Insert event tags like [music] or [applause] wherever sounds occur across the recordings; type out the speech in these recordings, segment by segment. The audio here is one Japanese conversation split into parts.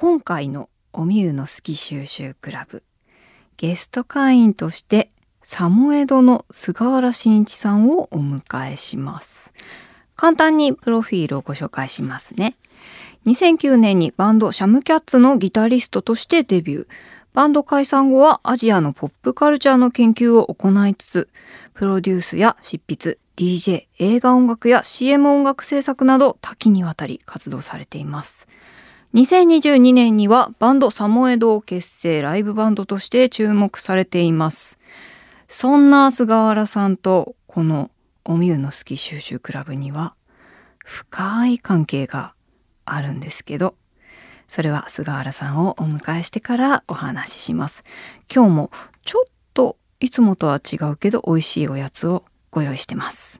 今回のおみゆの好き収集クラブ。ゲスト会員としてサモエドの菅原慎一さんをお迎えします。簡単にプロフィールをご紹介しますね。2009年にバンドシャムキャッツのギタリストとしてデビュー。バンド解散後はアジアのポップカルチャーの研究を行いつつプロデュースや執筆 DJ 映画音楽や CM 音楽制作など多岐にわたり活動されています。2022年にはバンドサモエドを結成ライブバンドとして注目されています。そんな菅原さんとこのおみゆの好き収集クラブには深い関係があるんですけどそれは菅原さんをお迎えしてからお話しします。今日もちょっといつもとは違うけど美味しいおやつをご用意してます。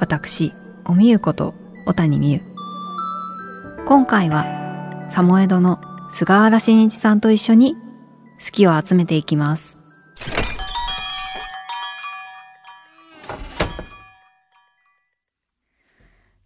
私おみゆこと小谷美優。今回はサモエドの菅原慎一さんと一緒に好きを集めていきます。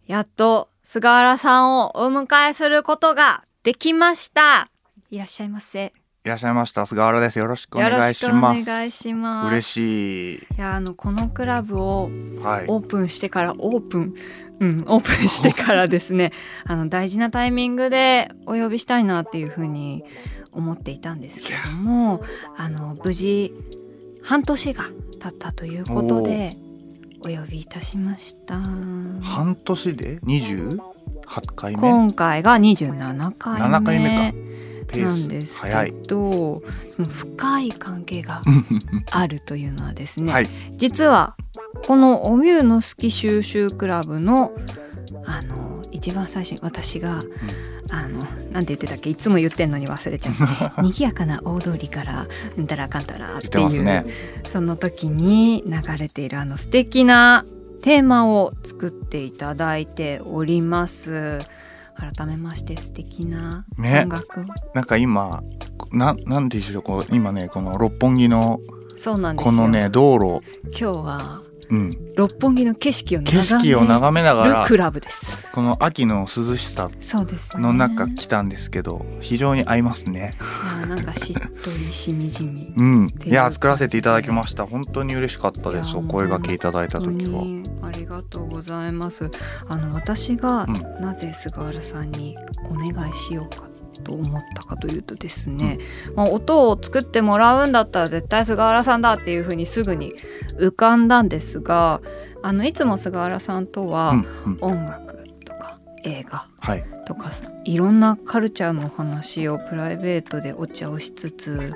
やっと菅原さんをお迎えすることができました。いらっしゃいませ。いらっしゃいました。菅原です。よろしくお願いします。お願いします。嬉しい。いやあのこのクラブをはい。オープンしてからオープン。うんオープンしてからですね。[laughs] あの大事なタイミングでお呼びしたいなっていうふうに思っていたんですけれどもあの無事半年が経ったということでお呼びいたしました。半年で？28回目？今回が27回目。7回目かなんスですけどその深い関係があるというのはですね、はい。実はこのおみゅうの好き収集クラブのあの一番最初に私が、あのなんて言ってたっけいつも言ってんのに忘れちゃう [laughs] 賑やかな大通りからうんたらかんたらっていう、ね。その時に流れているあの素敵なテーマを作っていただいております改めまして素敵なね。音楽を、なんか今ななんでしょうこう今ねこの六本木のそうなんですよ。このね道路。今日はうん。六本木の景色を眺めながらるクラブです。この秋の涼しさの中来たんですけど非常に合いますね。いやなんかしっとりしみじみ。うん。ていや作らせていただきました。本当に嬉しかったです。お声掛けいただいた時は。にありがとうございます。あの私がうん。なぜ菅原さんにお願いしようかと思ったかというとですね、まあ、音を作ってもらうんだったら絶対菅原さんだっていうふうにすぐに浮かんだんですがあのいつも菅原さんとはうんうん。音楽とか映画はい。とかいろんなカルチャーの話をプライベートでお茶をしつつ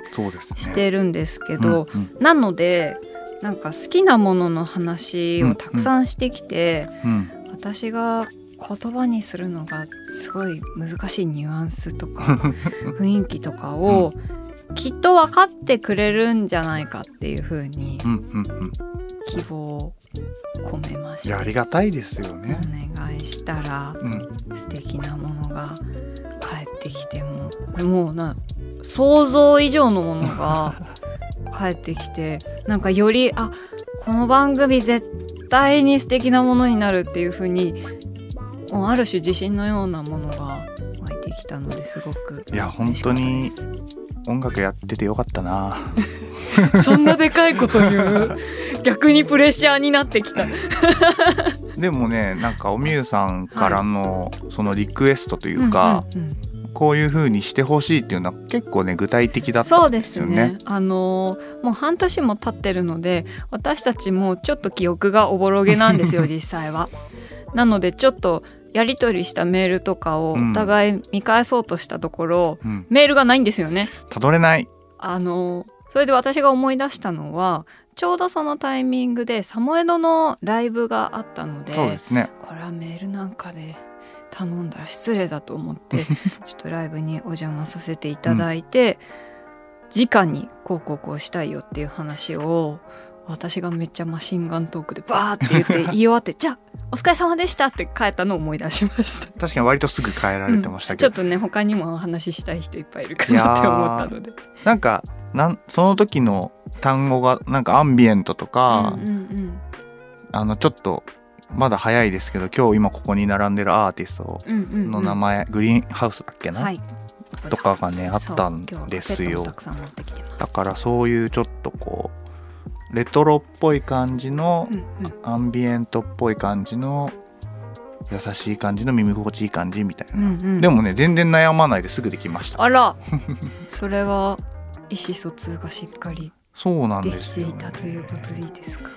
してるんですけど、うんなのでなんか好きなものの話をたくさんしてきて、うん。うん。私が言葉にするのがすごい難しいニュアンスとか [laughs] 雰囲気とかをきっと分かってくれるんじゃないかっていうふうに希望を込めましてありがたいですよね。お願いしたらうん。素敵なものが返ってきてももうな想像以上のものが [laughs] 返ってきてなんかよりあこの番組絶対に素敵なものになるっていう風にもうある種自信のようなものが湧いてきたのですごくいや本当に音楽やっててよかったな。[laughs] そんなでかいこと言う？[laughs] 逆にプレッシャーになってきた。[laughs] でもねなんかおみゆさんからのそのリクエストというか、うんうんうん。こういう風にしてほしいっていうのは結構ね具体的だったそうんでですよすね。ね。あのもう半年も経ってるので私たちもちょっと記憶がおぼろげなんですよ実際は。なのでちょっとやり取りしたメールとかをうん。お互い見返そうとしたところ、うん、メールがないんですよね。たどれない。あのそれで私が思い出したのはちょうどそのタイミングでサモエドのライブがあったのでそうですね。これはメールなんかで頼んだら失礼だと思って [laughs] ちょっとライブにお邪魔させていただいて、直にこうこうこうしたいよっていう話を私がめっちゃマシンガントークでバーって言って言い終わって「[laughs] じゃあお疲れ様でした」って帰ったのを思い出しました。確かに割とすぐ変えられてましたけど、ちょっとね他にもお話ししたい人いっぱいいるかなって思ったので。なんかなんその時の単語がなんかアンビエントとか、うんうんあのちょっとまだ早いですけど今日今ここに並んでるアーティストうんうんうんうん。の名前、グリーンハウスだっけな、はい。とかがねあったんですよ。だからそういうちょっとこうレトロっぽい感じのう、んうん。アンビエントっぽい感じの優しい感じの耳心地いい感じみたいな、うんうん。でもね全然悩まないですぐできました。あら。[laughs] それは意思疎通がしっかりそうなんでですよ、ねきていた、ということでいいですか？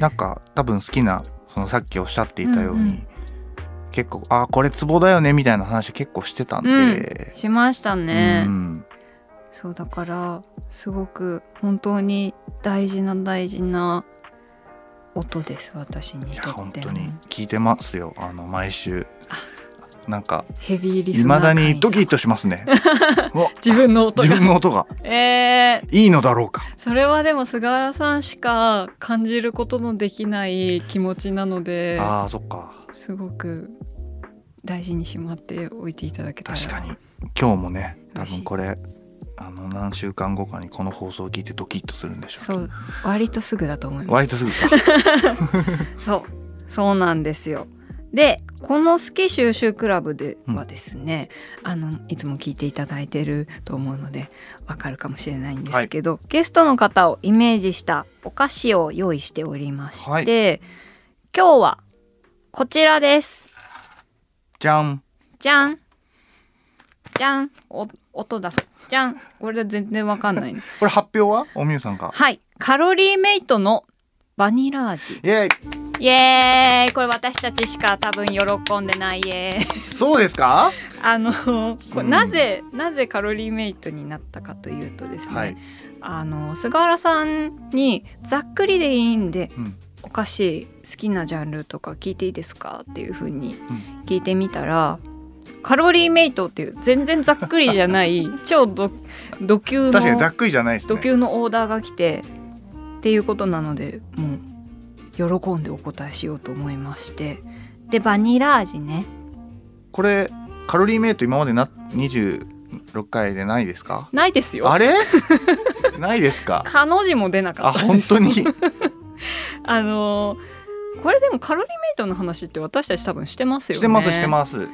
なんか多分好きなそのさっきおっしゃっていたように、うんうん。結構あこれツボだよねみたいな話結構してたんで、しましたね、うんそうだからすごく本当に大事な大事な音です私にとっても。本当に聞いてますよ。あの毎週。なんかヘビーリスナーだにドキッととしますね。[laughs] お自分の音自が分の音が。えー、いいのだろうか。それはでも菅原さんしか感じることのできない気持ちなのであーそっか。すごく大事にしまっておいていただけたら。確かに。今日もね多分これあの何週間後かにこの放送を聞いてドキッとするんでしょうそう割とすぐだと思います。割とすぐか。[laughs] そうそうなんですよ。でこの「好き収集クラブ」ではですね、あのいつも聞いていただいてると思うのでわかるかもしれないんですけど、ゲストの方をイメージしたお菓子を用意しておりまして、はい。今日はこちらです。じゃん。じゃんじゃん。お音出そう。じゃん。これ全然わかんない。ね [laughs] これ発表は？おみゆさんか。はい。カロリーメイトのバニラ味。イエーイ。イエーイ。これ私たちしか多分喜んでない。イエーイ。そうですか？[laughs] あのこれうん。なぜ、なぜカロリーメイトになったかというとですね、はい、あの菅原さんにざっくりでいいんでうん。お菓子好きなジャンルとか聞いていいですか？っていうふうにうん。聞いてみたらカロリーメイトっていう全然ざっくりじゃない超ど度級の確かにざっくりじゃないですね。度級のオーダーが来てっていうことなのでもう喜んでお答えしようと思いまして。でバニラ味ね。これカロリーメイト今までな26回でないですか？ないですよ。あれ？[laughs] ないですか？かの字も出なかあったです。本当に？[laughs] あのーこれでもカロリーメイトの話って私たち多分してますよね。してますしてます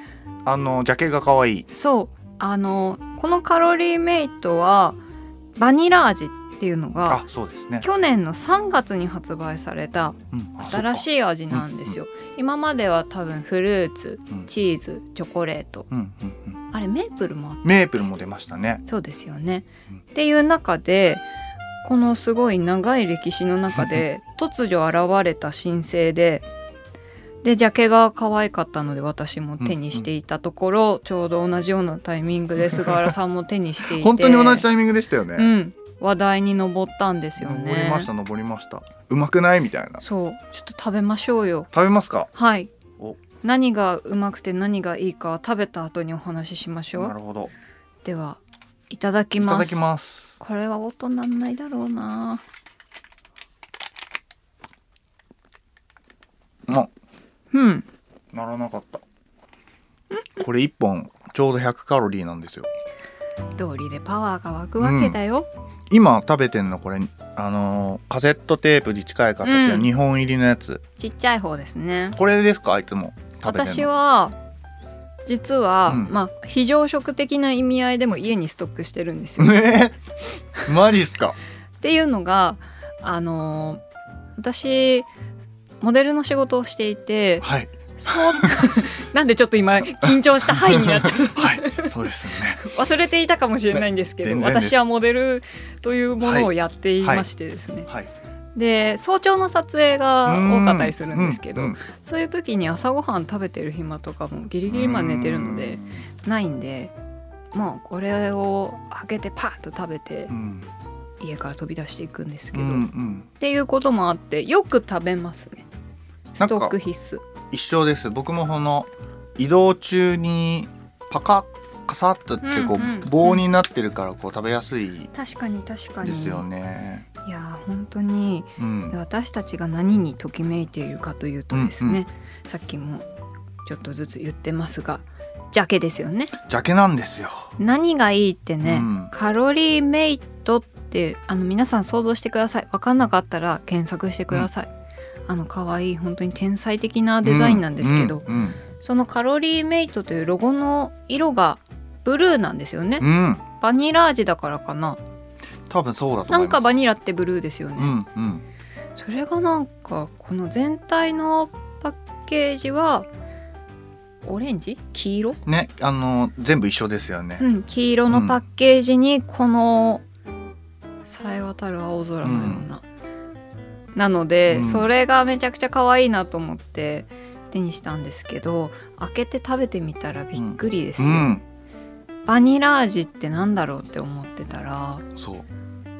あのジャケが可愛い。そう。あのーこのカロリーメイトはバニラ味っていうのがあそうですね、去年の3月に発売されたうん、新しい、い味なんですよ、今までは多分フルーツうん。チーズチョコレート。うんうんうん、あれメープルもメープルも出ましたね。そうですよね。うん。っていう中でこのすごい長い歴史の中で [laughs] 突如現れた新星ででジャケが可愛かったので私も手にしていたところ、ちょうど同じようなタイミングで菅原さんも手にしていて。本当に同じタイミングでしたよね、うん、話題に上ったんですよね。登りました登りました。うまくないみたいな。そう。ちょっと食べましょうよ。食べますか？はい。お。何がうまくて何がいいかは食べた後にお話ししましょう。なるほど。ではいただきます。いただきます。これは音なんないだろうな。あうん。ならなかった。これ1本ちょうど100カロリーなんですよ。通りでパワーが湧くわけだよ。今食べてんのこれ。あのーカセットテープに近い形のうん。2本入りのやつ、ちっちゃい方ですね。これですか？いつも。私は実は、うん。まあ非常食的な意味合いでも家にストックしてるんですよ。ね [laughs] え？マジっすか？っていうのがあのー私モデルの仕事をしていてはい。そう [laughs] なんでちょっと今緊張した範囲になっちゃう。はい。そうですよね。[laughs] 忘れていたかもしれないんですけど私はモデルというものをやっていましてですね、はい。で早朝の撮影が多かったりするんですけど、うんうんそういう時に朝ごはん食べてる暇とかもギリギリまで寝てるのでないんでもうこれを開けてパッと食べてうん。家から飛び出していくんですけど、うんうん。っていうこともあってよく食べますねストック必須。一緒です。僕もその移動中にパカッカサッとってこう、うんうん棒になってるからこう食べやすい確かに確かに。ですよね。いやー本当に。うん、私たちが何にときめいているかというとですね、さっきもちょっとずつ言ってますがジャケですよね。ジャケなんですよ。何がいいってね、うん。カロリーメイトってあの皆さん想像してください。分かんなかったら検索してください、あの可愛い本当に天才的なデザインなんですけど、うんうんそのカロリーメイトというロゴの色がブルーなんですよね、うん。うんバニラ味だからかな。多分そうだと思います。なんかバニラってブルーですよね、うんうん。それがなんかこの全体のパッケージはオレンジ？黄色、ねあの全部一緒ですよね。うん、黄色のパッケージにこのさえ渡る青空のような、なので、うん。それがめちゃくちゃ可愛いなと思って手にしたんですけど開けて食べてみたらびっくりですよ、うん、バニラ味ってなんだろうって思ってたらそう。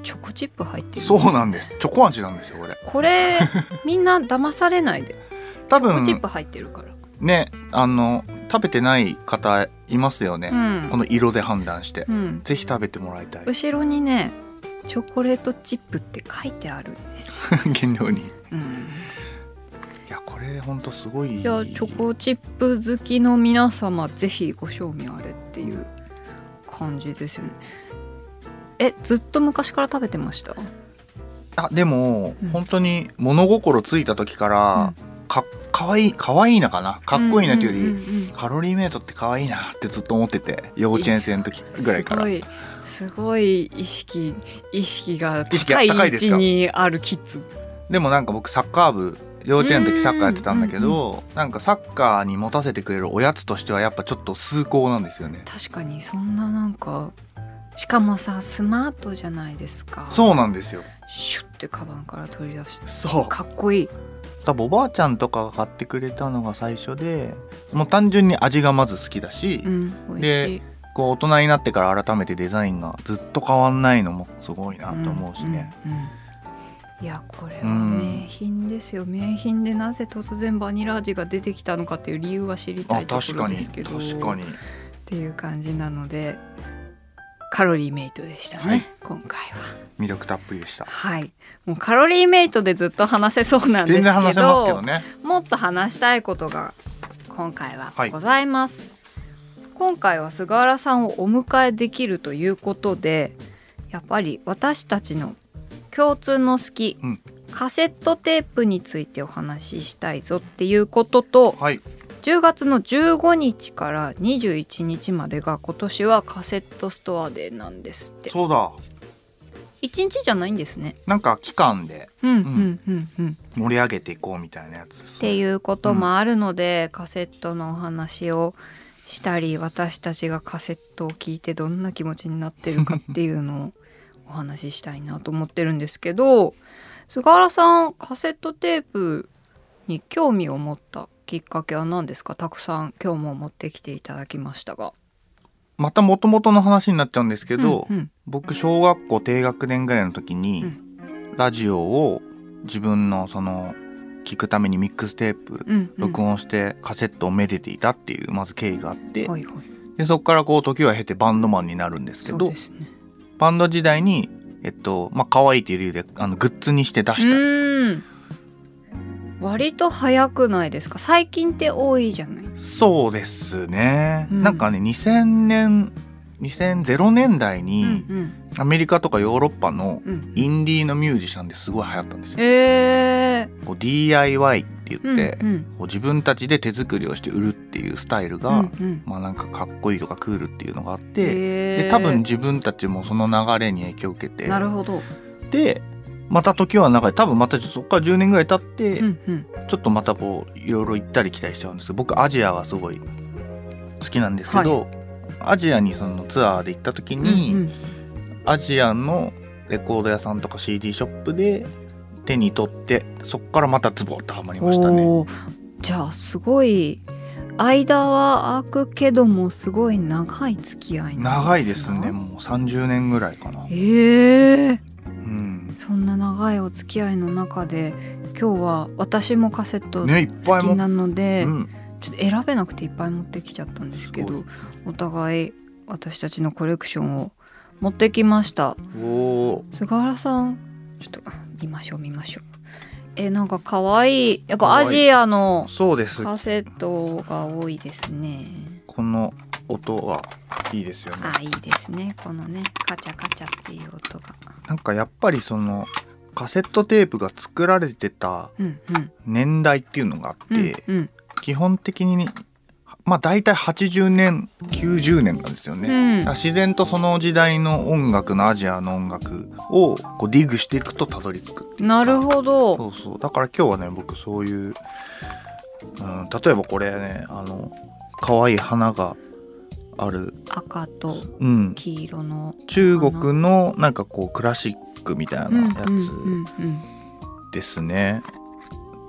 チョコチップ入ってるんですそようなんです。チョコ味なんですよこれ。これみんな騙されないで。[laughs] 多チョコチッ分プ入ってるから、ねあの食べてない方いますよね。うん。この色で判断して、うん、ぜひ食べてもらいたい。後ろにねチョコレートチップって書いてあるんですよ、[laughs] 原料に。いうん、やこれ本当すごい。いやチョコチップ好きの皆様ぜひご賞味あれっていう感じですよね。えずっと昔から食べてました？あでも、うん。本当に物心ついた時から、かかわいいかわいいなかな？かっこいいなというより、んんうんうん。カロリーメイトって可愛いなってずっと思ってて幼稚園生の時ぐらいから。すごいすごい意識意識が意識高い位高いですか？置にあるキッズ。でもなんか僕サッカー部幼稚園の時サッカーやってたんだけど、なんかサッカーに持たせてくれるおやつとしてはやっぱちょっと崇高なんですよね。確かにそんななんかしかもさスマートじゃないですか。そうなんですよ。シュッてカバンから取り出して。そう。かっこいい多分おばあちゃんとかが買ってくれたのが最初でもう単純に味がまず好きだし、うん美味しい。こう大人になってから改めてデザインがずっと変わんないのもすごいなと思うしね、うんうんうん。いやこれはうん。名品ですよ、名品でなぜ突然バニラ味が出てきたのかっていう理由は知りたあいとこ確かにろですけど。確かに。っていう感じなのでカロリーメイトでしたね、はい。今回は。魅力たっぷりでした。はい。もうカロリーメイトでずっと話せそうなんですけど全然話せますけどね。もっと話したいことが今回ははい。ございます、今回は菅原さんをお迎えできるということでやっぱり私たちの共通の好き、うん。カセットテープについてお話ししたいぞっていうこととはい10月の15日から21日までが今年はカセットストアデーなんですって。そうだ。1日じゃないんですね。なんか期間で。うんうん。うんうん盛り上げていこうみたいなやつっていうこともあるので、カセットのお話をしたり私たちがカセットを聞いてどんな気持ちになってるかっていうのをお話ししたいなと思ってるんですけど菅原さんカセットテープに興味を持ったきっかけは何ですか？たくさん今日も持ってきていただきましたが。また元々の話になっちゃうんですけど、うんうん。僕小学校低学年ぐらいの時に、うラジオを自分のその聞くためにミックステープうんうん。録音してカセットをめでていたっていうまず経緯があって、はいはい。でそこからこう時は経てバンドマンになるんですけどね。バンド時代にえっとまあ可愛いっていう理由であのグッズにして出うした割と早くないですか？最近って多いじゃない？そうですね、うん。なんかね2000年2000年代うんにアメリカとかヨーロッパのインディーのミュージシャンですごい流行ったんですよ。へえこう DIY って言って、うんうん。こう自分たちで手作りをして売るっていうスタイルが、うんうん。まあなんかかっこいいとかクールっていうのがあって、へー。で多分自分たちもその流れに影響を受けてなるほど、でまた時は流れ多分またそこから10年ぐらい経って、うんうん、ちょっとまたこういろいろ行ったり来たりしちゃうんです。けど僕アジアはすごい好きなんですけど、アジアにそのツアーで行った時に、うんうん。アジアのレコード屋さんとか CD ショップで手に取ってそこからまたズボッとはまりましたね。じゃあすごい間は空くけどもすごい長い付き合い長いですね。もう30年ぐらいかな。へえうそんな長いお付き合いの中で今日は私もカセット好きなので、うん。ちょっと選べなくていっぱい持ってきちゃったんですけどお互い私たちのコレクションを持ってきました。菅原さんちょっとあ見ましょう見ましょう。えなんか可愛いやっぱアジアのカセットが多いですね。この音はいいですよね。あいいですね。このねカチャカチャっていう音が。なんかやっぱりそのカセットテープが作られてた年代っていうのがあって、うんうん。基本的にまあ大体80年90年なんですよね、うん。自然とその時代の音楽のアジアの音楽をこうディグしていくとたどり着く。なるほど。そうそう。だから今日はね僕そういう、うん、例えばこれねあの可愛い花がある、赤とうん、黄色の。中国のなんかこうクラシックみたいなやうんうんうんつですね。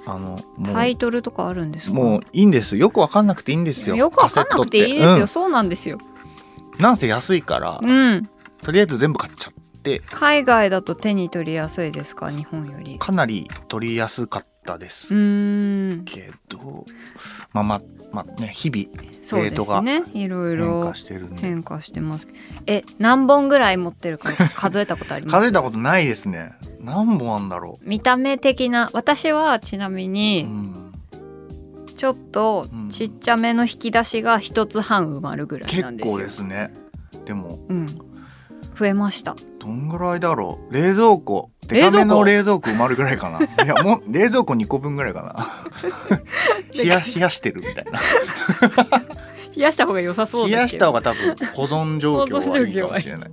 あのタイトルとかあるんですか？もういいんですよ。くわかんなくていいんですよ。よくわかんなくていいですよ、カセットって。そうなんですよ。うんなんせ安いから、うん。とりあえず全部買っちゃって。海外だと手に取りやすいですか？日本より。かなり取りやすかったでうす。ーん。けど、まあまあまあね日々そうですね。いろい変ろ化してるんで。変化してますえ何本ぐらい持ってるか [laughs] 数えたことあります？数えたことないですね。何本あんだろ見た目的な。私はちなみう、うにん、ちょっとちっちゃめの引き出しが一つ半埋まるぐらい結なんですよ。構ですね。でもうん。増えました。どんぐらいだろう。冷蔵庫デカめの冷蔵庫埋まるぐらいかな。いやもう冷蔵庫2個分ぐらいかな。[laughs] 冷や冷やしてるみたいな。冷やした方が良さそう冷やした方が多分保存状況はいいかもしれない。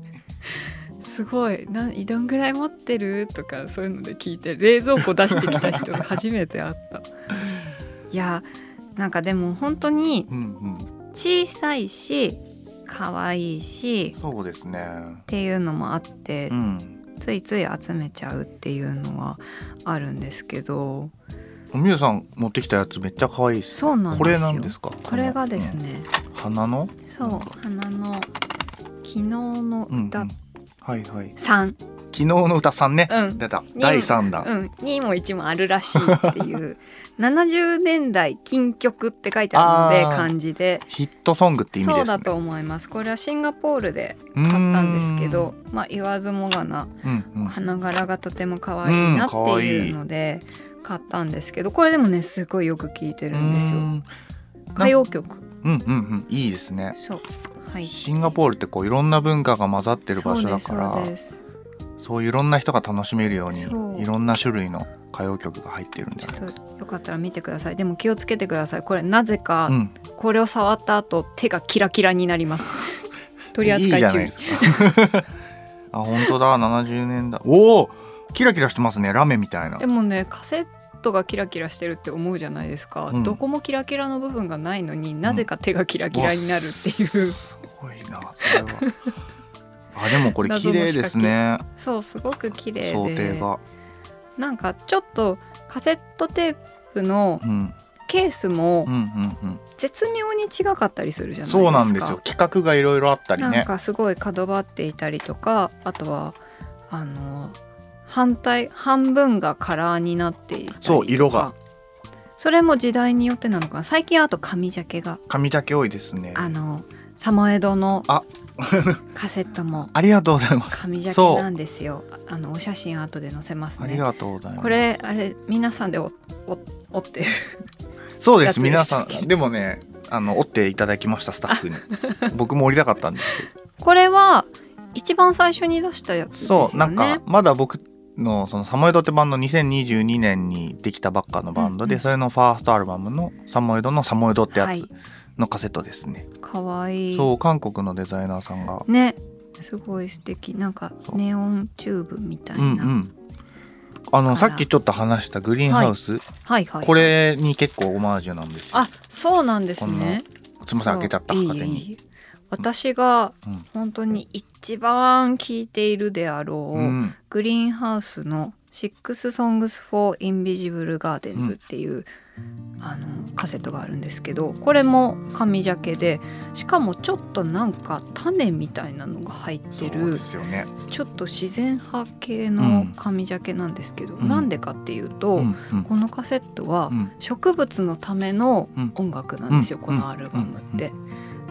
すごい。などんぐらい持ってるとかそういうので聞いて冷蔵庫出してきた人が初めて会った。[laughs] いやなんかでも本当に小さいし可愛いしそうですね。っていうのもあって、うんついつい集めちゃうっていうのはあるんですけど。おみゆさん持ってきたやつめっちゃ可愛いですそうなんですよ。これなんですか？これがです、ね、うん。花の？そう花の昨日のうんうん。歌はいはい。3、昨日の歌さんね、うん。出た。に第3弾、うん、にも1もあるらしいっていう。[laughs] 70年代金曲って書いてあるので漢字で。ヒットソングって意味ですね。そうだと思います。これはシンガポールで買ったんですけどまあ言わずもがなうんうん。花柄がとても可愛いなっていうので買ったんですけどこれでもねすごいよく聴いてるんですよ。うん。歌謡曲。うんうんうん。いいですね。そう。はい。シンガポールってこういろんな文化が混ざってる場所だからそういろんな人が楽しめるようにいろんな種類の歌謡曲が入ってるんじゃなよかったら見てください。でも気をつけてください。これなぜかうん、これを触った後手がキラキラになります。[laughs] 取り扱い注意いいじゃないですか。[laughs] あ本当だ。70年代。おおキラキラしてますね。ラメみたいな。でもねカセットがキラキラしてるって思うじゃないですか、うん。どこもキラキラの部分がないのになぜか手がキラキラになるっていう、わすごいなそれはあでもこれ綺麗ですね。そうすごく綺麗想で定が。なんかちょっとカセットテープのうん。ケースも絶妙に違かったりするじゃないですか。そうなんですよ。企画がいろいろあったりね。なんかすごい角張っていたりとかあとはあの反対半分がカラーになっていたりとか。そう色が。それも時代によってなのかな最近あと紙ジャケが紙ジャケ多いですねあのサモエドのあ [laughs] カセットもありがとうございます。紙ジャケなんですよ。あのお写真後で載せますね。ありがとうございます。これあれ皆さんでおお折ってる。そうです。皆さん。でもねあの折っていただきましたスタッフに。僕も折りたかったんですけど。これは一番最初に出したやつですよね。そうなんかまだ僕のそのサモエドってバンド2022年にできたばっかのバンドで、うんうん。それのファーストアルバムの「サモエドのサモエド」ってやはい。つのカセットですね、かわいい。そう韓国のデザイナーさんが。ね。すごい素敵。なんかネオンチューブみたいな、うんうん。あのさっきちょっと話したグリーンハウス、はい。はいこれに結構オマージュなんですよ。あそうなんですね。すみません開けちゃったそう。勝手に。いいいい私がうん本当に一番聴いているであろう、うん。グリーンハウスの Six Songs for Invisible Gardens っていう、あのカセットがあるんですけどこれも紙ジャケでしかもちょっとなんか種みたいなのが入ってそうるですよね。ちょっと自然派系の紙ジャケなんですけど、うん。なんでかっていうと、うんうん。このカセットはうん。植物のための音楽なんですよ、うん。このアルバムって。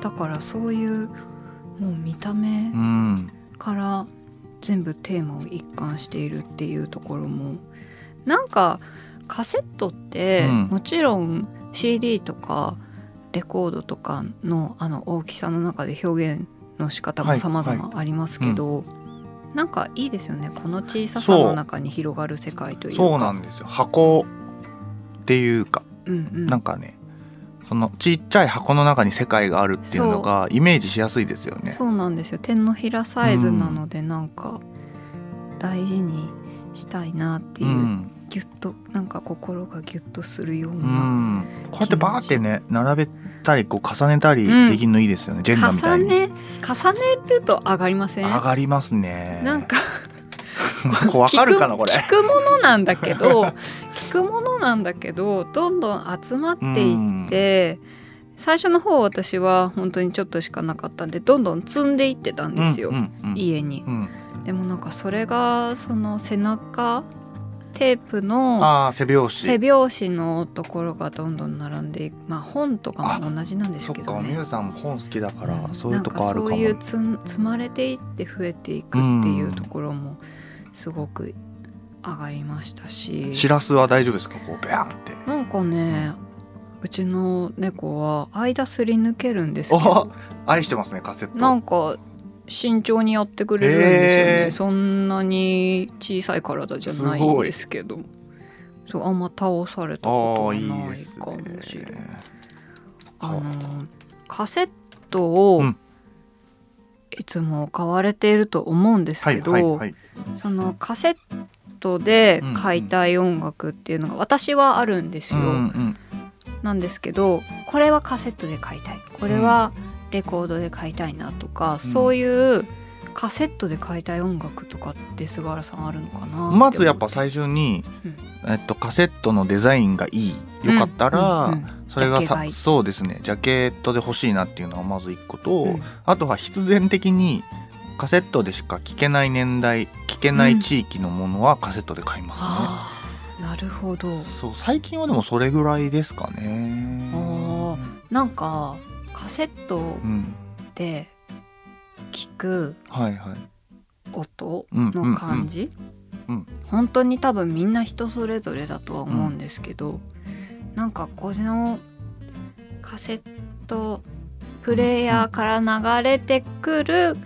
だからそういうもう見た目うん。から全部テーマを一貫しているっていうところもなんかカセットって、うん。もちろん CD とかレコードとかのあの大きさの中で表現の仕方も様々ありますけど、なんかいいですよね。この小ささの中に広がる世界というか。そうなんですよ。箱っていうか。うんうん、なんかねそのちっちゃい箱の中に世界があるっていうのがイメージしやすいですよね。そうなんですよ。手のひらサイズなのでなんか大事にしたいなっていうう、ん。ギュッとなんか心がギュッとするよううな、ん、こうやってバーってね並べたりこう重ねたりうん。できるのいいですよね、ジェンガみたいに。重ね重ねると上がりません？上がりますね。なんか [laughs] わかるかなこれ。聞くものなんだけど聞くものなんだけどどんどん集まっていって、最初の方私は本当にちょっとしかなかったんでどんどん積んでいってたんですよ、うんうんうん。家に。うん。でもなんかそれがその背中テープのああ背拍子。背拍子のところがどんどん並んでいくまあ本とかも同じなんですそっけどね。か。みゆさんも本好きだから、うんそういうとこあるかも。なんかそういう積まれていって増えていくっていうところもすごく上がりましたし。しらすは大丈夫ですか？こうベャンって。なんかねうちの猫は間すり抜けるんですけおど愛してますねカセット。なんか慎重にやってくれるんですよね、へー。そんなに小さい体じゃないんですけど。そうあんま倒されたことないかもしれない。ね。あのカセットをうんいつも買われていると思うんですはいけど、はいはいそのカセットで買いたい音楽っていうのが私はあるんですよ。うんうん。なんですけどこれはカセットで買いたい。これはレコードで買いたいなとか、うん。そういうカセットで買いたい音楽とかって菅原さんあるのかなまずやっぱ最初に、うん。えっと、カセットのデザインがいいよかったら、うんうんうんそれがさそうですね。ジャケットで欲しいなっていうのがまず一個と、うん。あとは必然的にカセットでしか聴けない年代聴けない地域のものはカセットで買いますね、あーなるほど。そう最近はでもそれぐらいですかね。あーなんかカセットうん。で聞く音うんの感じ、うんうん。本当に多分みんな人それぞれだとは思うんですけど、なんかこのカセットプレイヤーから流れてくる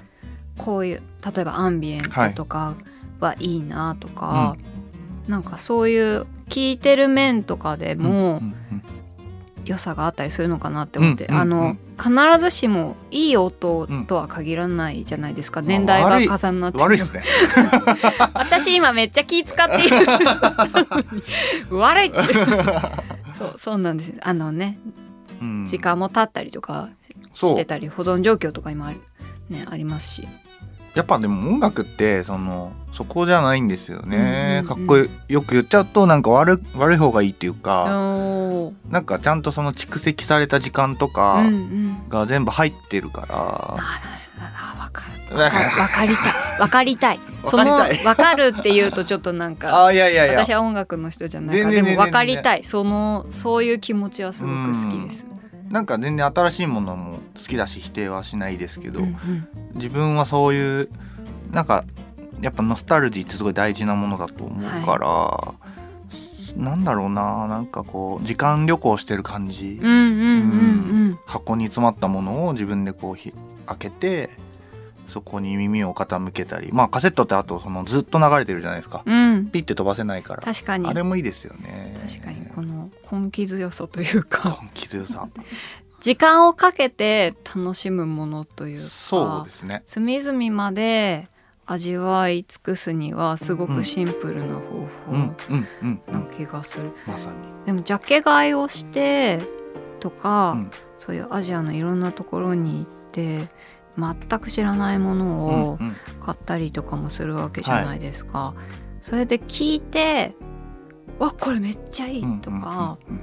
こういう例えばアンビエントとかはいいなとか、なんかそういう聞いてる面とかでも、うんうんうん。良さがあったりするのかなって思って、うんうんあの必ずしもいい音とは限らないじゃないですか、ん。年代が重なって悪いですね。[laughs] 私今めっちゃ気使っている悪いってそうそうなんです。あのねうん。時間も経ったりとかしてたり保存状況とか今あるねありますし。やっぱでも音楽ってそのそこじゃないんですよね、うんうんうん。かっこよく言っちゃうとなんか悪悪い方がいいっていうか、なんかちゃんとその蓄積された時間とうかんうん。が全部入ってるから、ああわかる [laughs] わかりたい。わかりたい。そのわかるっていうとちょっとなんか [laughs] あいやいやいや。私は音楽の人じゃないからでも分かりたい。そのそういう気持ちはすごく好きです。なんか全然新しいものも好きだし否定はしないですけど、うんうん。自分はそういうなんかやっぱノスタルジーってすごい大事なものだと思うから、なんだろうななんかこう時間旅行してる感じ、箱に詰まったものを自分でこうひ開けてそこに耳を傾けたりまあカセットってあとそのずっと流れてるじゃないですか。うん。うんピッて飛ばせないから。確かに。あれもいいですよね。確かにこの根気強さというか。[laughs] 根気強さ。時間をかけて楽しむものというか。そうですね。隅々まで味わい尽くすにはすごくシンプルな方うん法な気がする、まさに。でもジャケ買いをしてとか、うん。そういうアジアのいろんなところに行って全く知らないものをうんうん。買ったりとかもするわけじゃないですか、それで聞いて「わこれめっちゃいい」とか、うん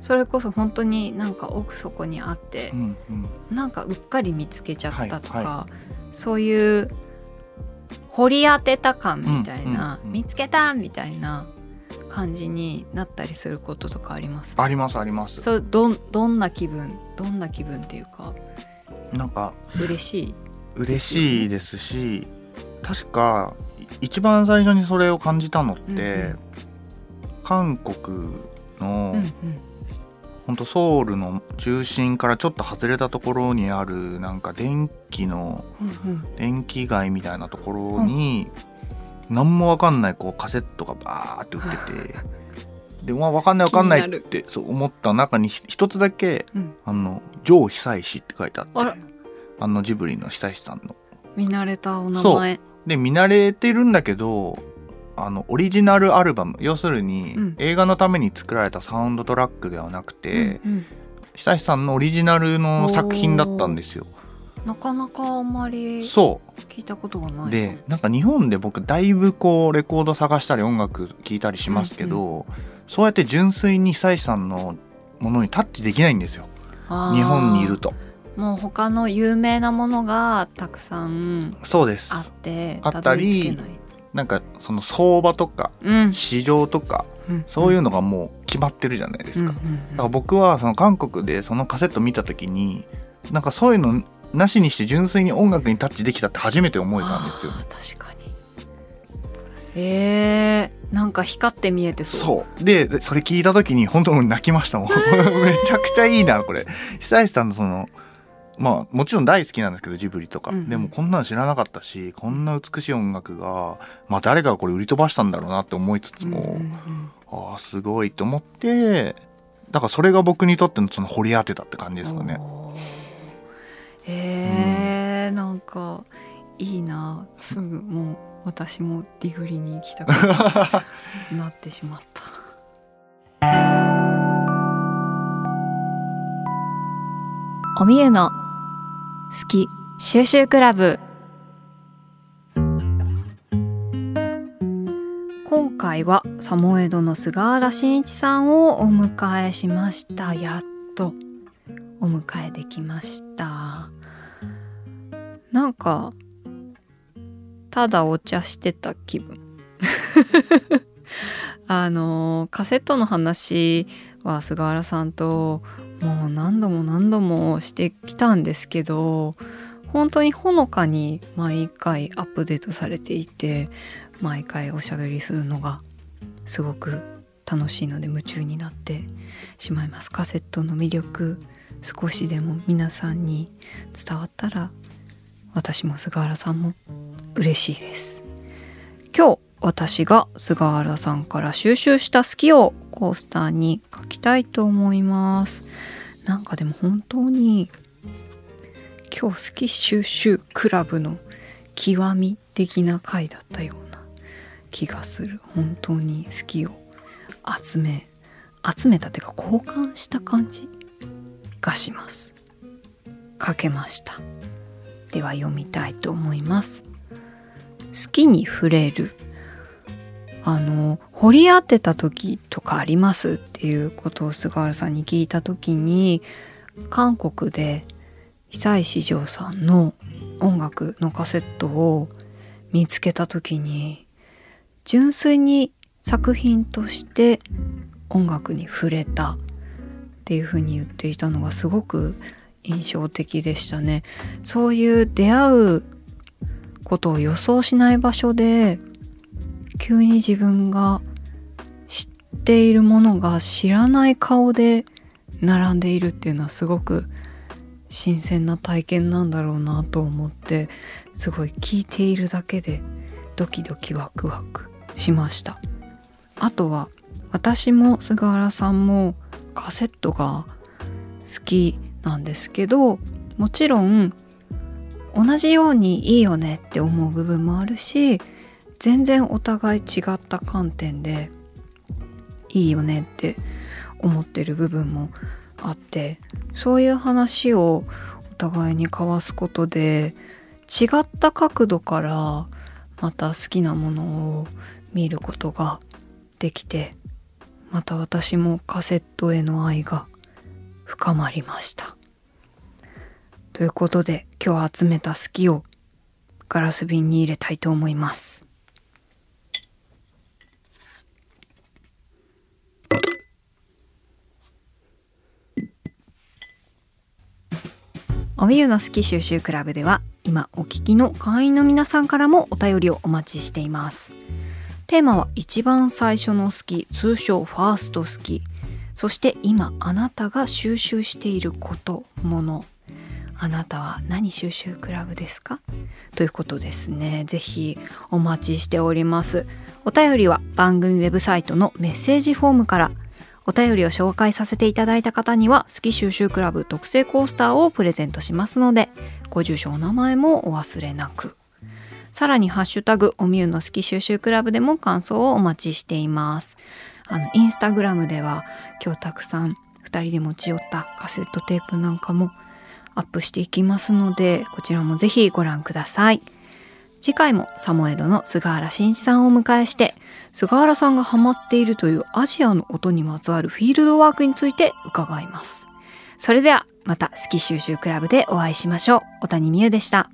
それこそ本当になんか奥底にあってう、んうん。なんかうっかり見つけちゃったとか、はいはそういう掘り当てた感みたいな、うんうんうん。見つけたみたいな感じになったりすることとかあります？ありますあります。それどんどんな気分どんな気分っていうかなんか嬉しい。嬉しいですし確かい一番最初にそれを感じたのって、うんうん。韓国の、うんうん。ほんとソウルの中心からちょっと外れたところにあるなんか電気のうんうん。電気街みたいなところに、何もわかんないこうカセットがバーって売ってて [laughs] でまあわかんないわかんないってそう思った中にひ一つだけうん「あの上久石」って書いてあってあのジブリの久石さんの。見慣れたお名前。で見慣れてるんだけどあのオリジナルアルバム要するに、うん。映画のために作られたサウンドトラックではなくて、うんうん。久石さんのオリジナルの作品だったんですよ。なかなかあんまりそ聞いたことがなういでなんか日本で僕だいぶこうレコード探したり音楽聴いたりしますけど、そうやって純粋に久石さんのものにタッチできないんですよ。日本にいると。もう他の有名なものがたくさんそうです。あってあったりなんかその相場とかうん。市場とかうん。そういうのがもう決まってるじゃないですか。うんうんうん。だから僕はその韓国でそのカセット見た時になんかそういうのなしにして純粋に音楽にタッチできたって初めて思えたんですよ。確かにえー、なんか光って見えてそう。ででそれ聞いた時に本当に泣きましたもん。[laughs] めちゃくちゃいいなこれ。久石さんのそのまあもちろん大好きなんですけどジブリとか、うんうん。でもこんなの知らなかったしこんな美しい音楽が、まあ、誰かがこれ売り飛ばしたんだろうなって思いつつも、うんうんうん。ああすごいと思ってだからそれが僕にとってのその掘り当てたって感じですかね。おー。えー。なんかいいな。すぐもう私もディグリに行きたくなってしまった。[laughs] おみゆの好き収集クラブ。今回はサモエドの菅原慎一さんをお迎えしました。やっとお迎えできました。なんかただお茶してた気分。[laughs] あのカセットの話は菅原さんともう何度も何度もしてきたんですけど本当にほのかに毎回アップデートされていて毎回おしゃべりするのがすごく楽しいので夢中になってしまいます。カセットの魅力少しでも皆さんに伝わったら私も菅原さんも嬉しいです。今日私が菅原さんから収集した好きをコースターに書きたいと思います。なんかでも本当に今日好き収集クラブの極み的な回だったような気がする。本当に好きを集め集めたてか交換した感じがします。書けました。では読みたいと思います。好きに触れる。あの掘り当てた時とかありますっていうことを菅原さんに聞いた時に韓国で久石譲さんの音楽のカセットを見つけた時に純粋に作品として音楽に触れたっていうふうに言っていたのがすごく印象的でしたね。そういう出会うことを予想しない場所で急に自分が知っているものが知らない顔で並んでいるっていうのはすごく新鮮な体験なんだろうなと思ってすごい聞いているだけでドキドキワクワクしましたあとは私も菅原さんもカセットが好きなんですけどもちろん同じようにいいよねって思う部分もあるし全然お互い違った観点でいいよねって思ってる部分もあってそういう話をお互いに交わすことで違った角度からまた好きなものを見ることができてまた私もカセットへの愛が深まりました。ということで今日集めた好きをガラス瓶に入れたいと思います。おみゆの好き収集クラブでは今お聞きの会員の皆さんからもお便りをお待ちしています。テーマは一番最初の好き通称ファースト好きそして今あなたが収集していることもの。あなたは何収集クラブですか？ということですねぜひお待ちしておりますお便りは番組ウェブサイトのメッセージフォームからお便りを紹介させていただいた方には、好き収集クラブ特製コースターをプレゼントしますので、ご住所お名前もお忘れなく。さらに、ハッシュタグ、おみゆの好き収集クラブでも感想をお待ちしています。あの、インスタグラムでは、今日たくさん2人で持ち寄ったカセットテープなんかもアップしていきますので、こちらもぜひご覧ください。次回もサモエドの菅原慎一さんをお迎えして、菅原さんがハマっているというアジアの音にまつわるフィールドワークについて伺います。それではまた好き収集クラブでお会いしましょう。小谷美優でした。